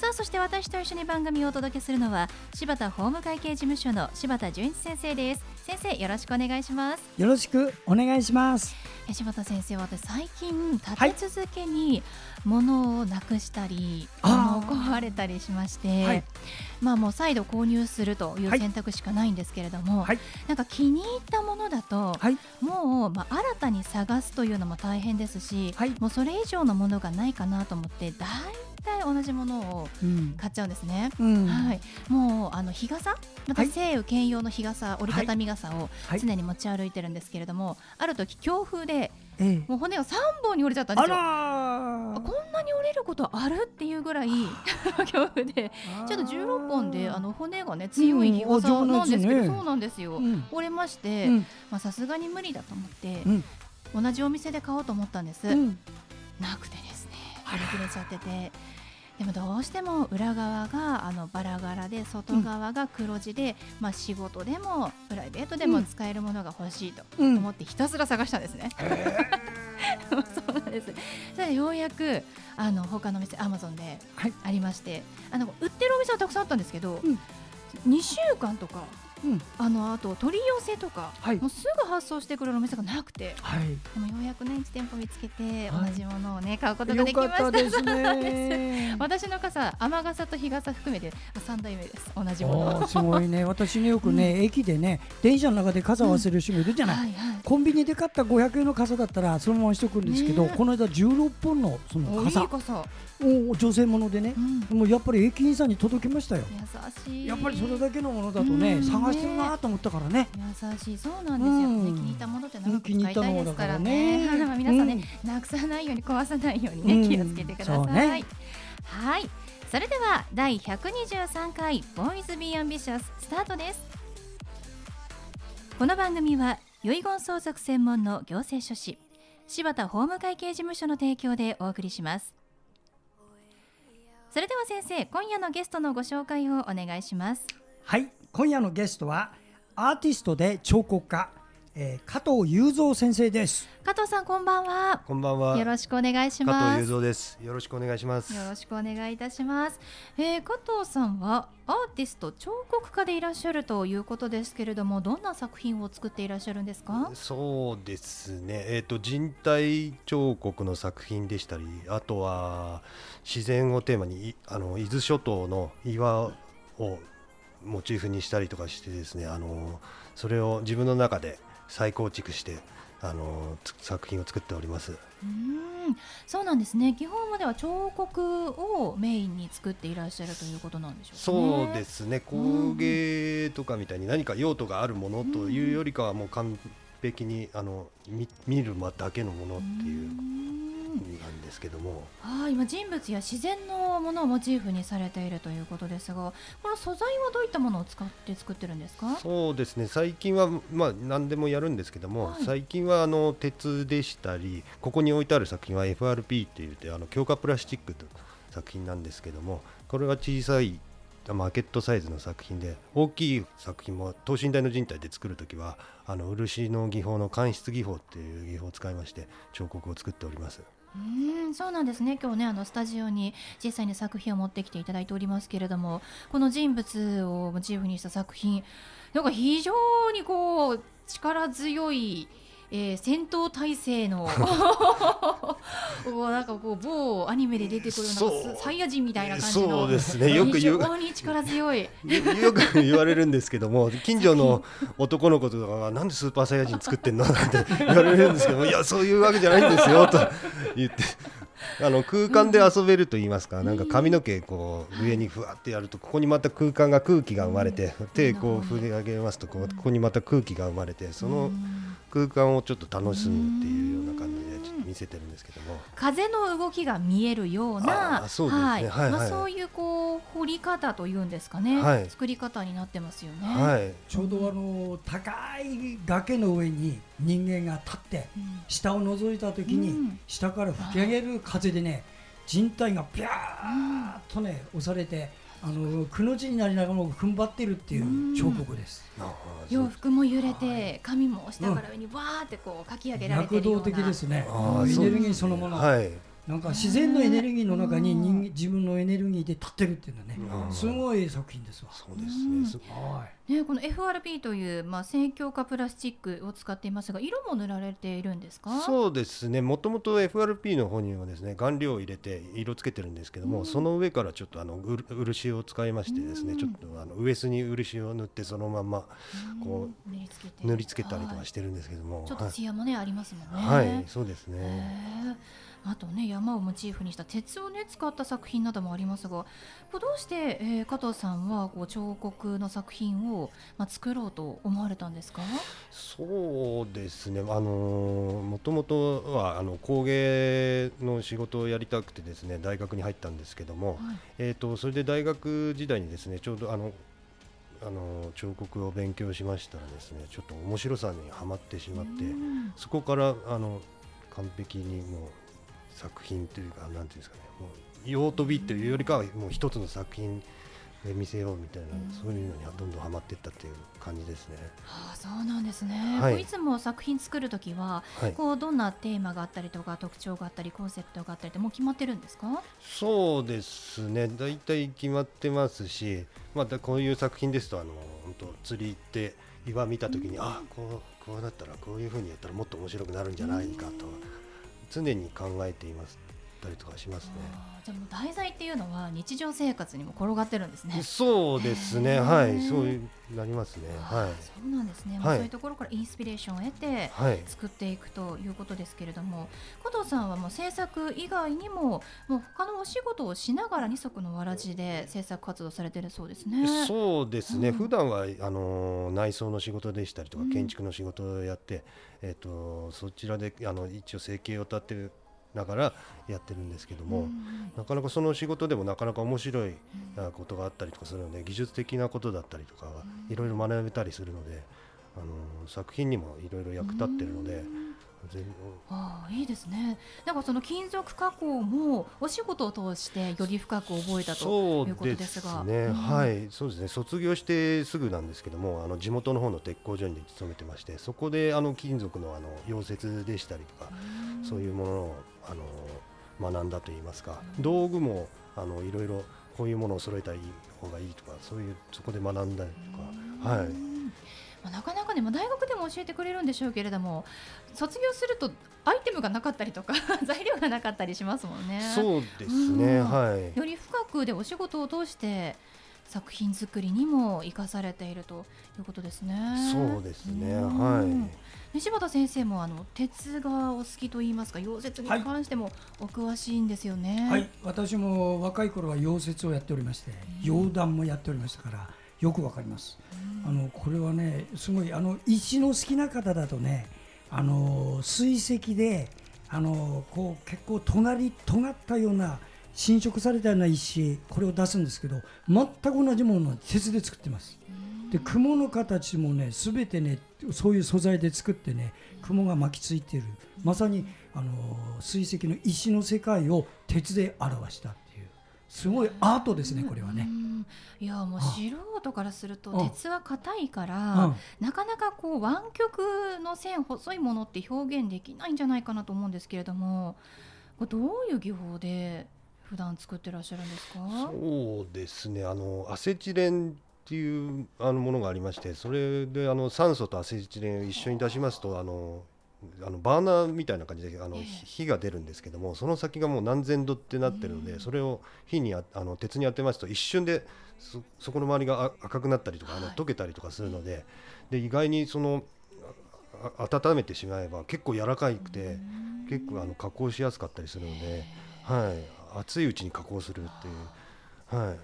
さあそして私と一緒に番組をお届けするのは柴田法務会計事務所の柴田純一先生です。先生よろしくお願いします。よろしくお願いします。え柴田先生私最近立て続けに物をなくしたり、はい、物を壊れたりしまして、はい、まあもう再度購入するという選択しかないんですけれども、はい、なんか気に入ったものだと、もうまあ新たに探すというのも大変ですし、もうそれ以上のものがないかなと思って大体同じものを買っちゃうんですね。うん、はい、もうあの日傘、また西雨兼用の日傘、折りたたみ傘を常に持ち歩いてるんですけれども、ある時強風で、ええ、もう骨が3本に折れちゃったんですよ。こんなに折れることある？っていうぐらい 強風で、ちょっと16本であの骨がね強い日傘なんですけど、うんね、そうなんですよ。うん、折れまして、まあさすがに無理だと思って、同じお店で買おうと思ったんです。なくてですね、売り切れちゃってて。でもどうしても裏側があのバラ柄で外側が黒字で、うん、まあ、仕事でもプライベートでも使えるものが欲しいと思ってひたすら探したんですね。うん、そうなんです。それようやくあの他の店アマゾンでありまして、はい、あの売ってるお店はたくさんあったんですけど、うん、2週間とかうん、あのあと取り寄せとか、はい、もうすぐ発送してくれるお店がなくて、はい、でもようやくね1店舗見つけて、同じものをね買うことができました。ですね。私の傘雨傘と日傘含めて3代目です。同じもの。すごいね。私ねよくね、うん、駅でね電車の中で傘を忘れる人もいるじゃない、はいはい、コンビニで買った500円の傘だったらそのまましとくんですけど、この間16本のその傘。お女性ものでね、うん、もうやっぱり駅員さんに届きましたよ。優しい。やっぱりそれだけのものだとね、うん、探してるなと思ったからね。優しい。そうなんですよ、うん、気に入ったものって長く使いたいですからね。か ら皆さんね、なくさないように壊さないようにね気をつけてください、ね、はい。それでは第123回ボーイズビーアンビシャススタートです。この番組は遺言相続専門の行政書士柴田法務会計事務所の提供でお送りします。それでは先生今夜のゲストのご紹介をお願いします。はい今夜のゲストはアーティストで彫刻家えー、加藤雄三先生です。加藤さんこんばんは。こんばんは。よろしくお願いします。加藤雄三です。よろしくお願いします。よろしくお願いいたします、えー、加藤さんはアーティスト彫刻家でいらっしゃるということですけれどもどんな作品を作っていらっしゃるんですか？そうですね。えっ、ー、と人体彫刻の作品でしたりあとは自然をテーマにあの伊豆諸島の岩をモチーフにしたりとかしてですねあのそれを自分の中で再構築してあの作品を作っております。うん。そうなんですね。基本までは彫刻をメインに作っていらっしゃるということなんでしょうか、ね、そうですね。工芸とかみたいに何か用途があるものというよりかはもう完璧にあの見見るだけのものっていうなんですけども、はい、今人物や自然のものをモチーフにされているということですがこの素材はどういったものを使って作ってるんですか？そうですね。最近は、まあ、何でもやるんですけども、はい、最近はあの鉄でしたりここに置いてある作品は FRP って言ってあの強化プラスチックと作品なんですけどもこれは小さいマーケットサイズの作品で大きい作品も等身大の人体で作る時はあの漆の技法の間質技法っていう技法を使いまして彫刻を作っております。うんそうなんですね。今日ねあのスタジオに実際に作品を持ってきていただいておりますけれどもこの人物をモチーフにした作品なんか非常にこう力強いえー、戦闘態勢の なんかこう某アニメで出てくるよう。なサイヤ人みたいな感じのそうですね。よく言う。に力強い。よく言われるんですけども近所の男の子とかがなんでスーパーサイヤ人作ってんのなんて言われるんですけどもいやそういうわけじゃないんですよと言って。あの空間で遊べると言いますか、なんか髪の毛こう上にふわってやるとここにまた空間が空気が生まれて、手こう振り上げますとこここにまた空気が生まれてその空間をちょっと楽しむっていうような感じ。で見せてるんですけども。風の動きが見えるようなそうはい。まあ、そういうこう彫り方というんですかね、はい、作り方になってますよね、はい、ちょうどあの高い崖の上に人間が立って、うん、下を覗いた時に、下から吹き上げる風でね人体がピャーッとね押されてあのくの字になりながらも踏ん張ってるっていう彫刻です。洋服も揺れて髪も下から上にわーってこうかき上げられてるような。躍動的ですね。エネルギーそのもの。はい。なんか自然のエネルギーの中に人自分のエネルギーで立ってるっていうのはね、すごい作品ですわ。そうですね。はい。ねこの FRP というまあ正強化プラスチックを使っていますが、色も塗られているんですか？そうですね。もともと FRP の方にはですね、顔料を入れて色つけてるんですけども、その上からちょっとあの漆を使いましてですね、ちょっとあのウエスに漆を塗ってそのままこう塗りつけたりとかしてるんですけども、ちょっと艶もね、ありますもんね。はい、そうですね。あとね山をモチーフにした鉄をね使った作品などもありますがこどうして、えー、加藤さんはこう彫刻の作品を、まあ、作ろうと思われたんですか？そうですね、あのもともとはあの工芸の仕事をやりたくてですね大学に入ったんですけども、はい、えーと、それで大学時代にですねちょうどあのあの彫刻を勉強しましたらですねちょっと面白さにはまってしまってそこからあの完璧にもう作品というかなんていうんですかねもう用途美というよりかはもう一つの作品で見せようみたいな、そういうのにはどんどんはまっていったっていう感じですね。はあ、そうなんですね。はい、いつも作品作るときは、はい、こうどんなテーマがあったりとか特徴があったりコンセプトがあったりってもう決まってるんですか？そうですね。だいたい決まってますし、またこういう作品ですとあの本当釣り行って岩見たときに、うん、あこうこうだったらこういうふうにやったらもっと面白くなるんじゃないかと。常に考えています。たりとかしますね。じゃもう題材っていうのは日常生活にも転がってるんですね。そうですね。はい、そういうなりますね。はい。そうなんですね。はい、そういうところからインスピレーションを得て作っていくということですけれども、加藤さんはもう制作以外にももう他のお仕事をしながら二足のわらじで制作活動されてるそうですね。そうですね。うん、普段はあの内装の仕事でしたりとか建築の仕事をやって、うん、えっ、とそちらであの一応生計を立てるながらやってるんですけども、なかなかその仕事でもなかなか面白いことがあったりとかするので技術的なことだったりとかいろいろ学べたりするのであの作品にもいろいろ役立ってるので。ああいいですね。なんかその金属加工もお仕事を通してより深く覚えたということですが。ね、うん、はい、そうですね。卒業してすぐなんですけども、あの地元の方の鉄工所に勤めてまして、そこであの金属のあの溶接でしたりとか、うそういうものをあの学んだといいますか、道具もあのいろいろこういうものを揃えた方がいいとか、そういうそこで学んだりとか、はい。まあ、なかなかね、まあ、大学でも教えてくれるんでしょうけれども卒業するとアイテムがなかったりとか 材料がなかったりしますもんね。そうですね、うん、はい、より深くでお仕事を通して作品作りにも生かされているということですね。そうですね、はい。柴田先生もあの鉄がお好きと言いますか溶接に関してもお詳しいんですよね。はい、私も若い頃は溶接をやっておりまして、溶断もやっておりましたからよくわかります。あのこれはねすごいあの石の好きな方だとねあの水石であのこう結構とがり尖ったような侵食されたような石これを出すんですけど全く同じものを鉄で作ってます。で雲の形もね全てねそういう素材で作ってね雲が巻きついている。まさにあの水石の石の世界を鉄で表したっていう。すごいアートですねこれはね。いやもう素人からすると鉄は硬いからなかなかこう湾曲の線細いものって表現できないんじゃないかなと思うんですけれどもどういう技法で普段作ってらっしゃるんですか？そうですね。あのアセチレンっていうあのものがありましてそれであの酸素とアセチレンを一緒に出しますとあのあのバーナーみたいな感じであの火が出るんですけどもその先がもう何千度ってなってるのでそれを火にああの鉄に当てますと一瞬でそそこの周りが赤くなったりとかあの溶けたりとかするのでで意外にその温めてしまえば結構柔らかくて結構あの加工しやすかったりするので、はい、熱いうちに加工するっていう。はい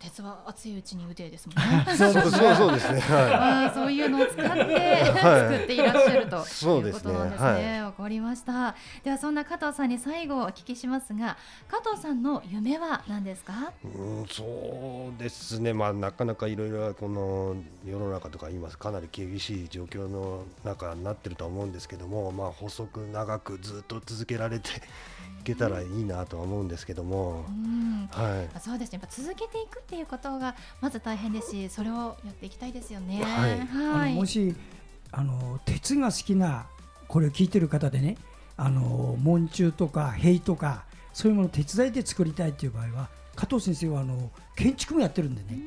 鉄は熱いうちに腕ですもんね。そうそうそうですね。はい。そういうのを使って作っていらっしゃるということなんですね。わ、かりました。ではそんな加藤さんに最後お聞きしますが、加藤さんの夢は何ですか？うん、そうですね。まあなかなかいろいろこの世の中とか今かなり厳しい状況の中になってると思うんですけども、まあ細く長くずっと続けられて。いけたらいいなとは思うんですけども、はい、そうですね。やっぱ続けていくっていうことがまず大変ですしそれをやっていきたいですよね。はい、はい、もしあの鉄が好きなこれを聞いてる方でねあの門柱とか塀とかそういうものを手伝いで作りたいという場合は加藤先生はあの建築もやってるんでね、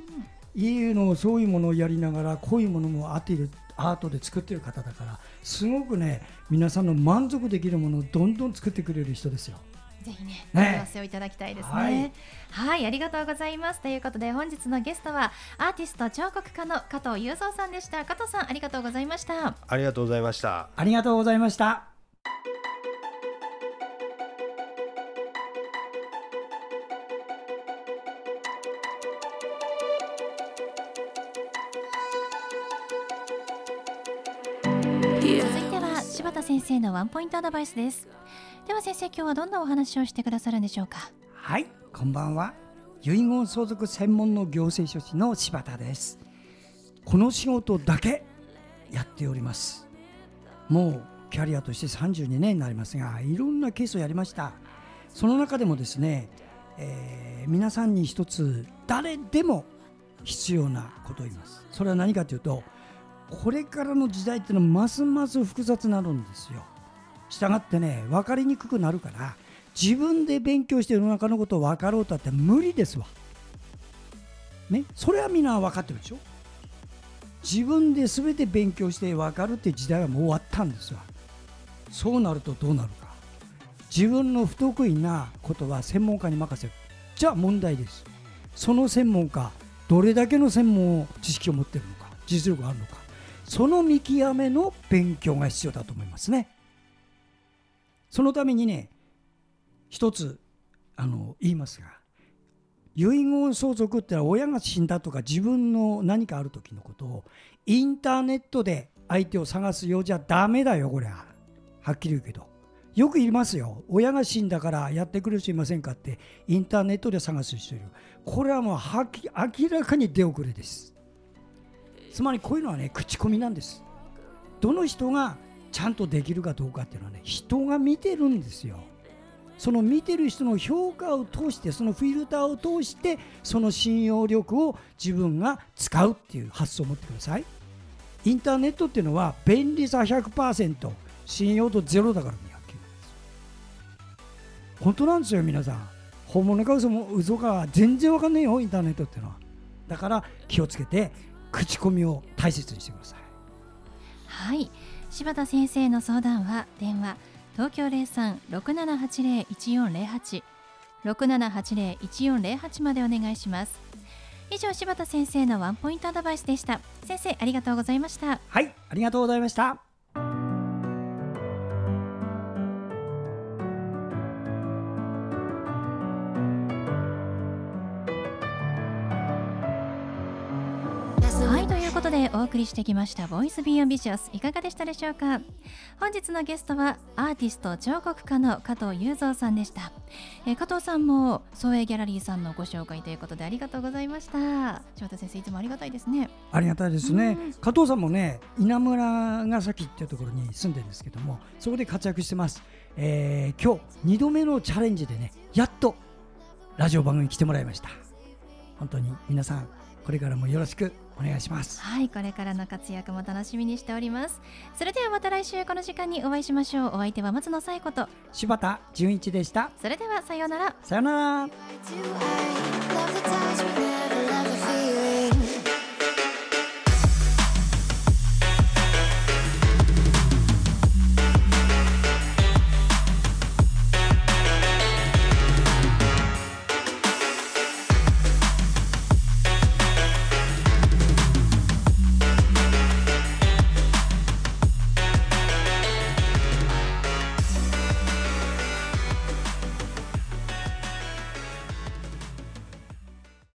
うん、家のそういうものをやりながらこういうものもアーアートで作ってる方だからすごくね皆さんの満足できるものをどんどん作ってくれる人ですよ。ぜひね、お問い合わせをいただきたいですね、はい、はい、ありがとうございます。ということで、本日のゲストはアーティスト彫刻家の加藤雄三さんでした。加藤さん、ありがとうございました。ありがとうございました。ありがとうございました。先生のワンポイントアドバイスです。では先生今日はどんなお話をしてくださるんでしょうか？はいこんばんは。遺言相続専門の行政書士の柴田です。この仕事だけやっております。もうキャリアとして32年になりますがいろんなケースをやりました。その中でもですね、えー、皆さんに一つ誰でも必要なことを言います。それは何かというとこれからの時代っていうのはますます複雑になるんですよ。したがってね分かりにくくなるから自分で勉強して世の中のことを分かろうとって無理ですわ。ね、それはみんな分かってるでしょ。自分で全て勉強して分かるって時代はもう終わったんですわ。そうなるとどうなるか。自分の不得意なことは専門家に任せる。じゃあ問題です。その専門家どれだけの専門知識を持ってるのか実力があるのか。その見極めの勉強が必要だと思いますね。そのためにね一つあの言いますが遺言相続ってのは親が死んだとか自分の何かある時のことをインターネットで相手を探すようじゃダメだよこれは。はっきり言うけど。よく言いますよ。親が死んだからやってくる人いませんかってインターネットで探す人いる。これはもうはき明らかに出遅れです。つまりこういうのはね口コミなんです。どの人がちゃんとできるかどうかっていうのはね人が見てるんですよ。その見てる人の評価を通してそのフィルターを通してその信用力を自分が使うっていう発想を持ってください。インターネットっていうのは便利さ100%信用度ゼロだからね本当なんですよ皆さん。本物か嘘も嘘か。全然わかんないよインターネットっていうのは。だから気をつけて口コミを大切にしてください。はい。柴田先生の相談は電話東京零三六七八零一四零八。六七八零一四零八までお願いします。以上柴田先生のワンポイントアドバイスでした。先生ありがとうございました。はいありがとうございましたことでお送りしてきました「 Voice Be Ambitious いかがでしたでしょうか？本日のゲストはアーティスト彫刻家の加藤雄三さんでした、えー、加藤さんも創営ギャラリーさんのご紹介ということでありがとうございました。翔太先生いつもありがたいですね。ありがたいですね、加藤さんもね稲村ヶ崎っていうところに住んでるんですけどもそこで活躍してます、えー、今日2度目のチャレンジでねやっとラジオ番組に来てもらいました。本当に皆さんこれからもよろしくお願いします。はいこれからの活躍も楽しみにしております。それではまた来週この時間にお会いしましょう。お相手は松野紗友子と。柴田純一でした。それではさようなら。さようなら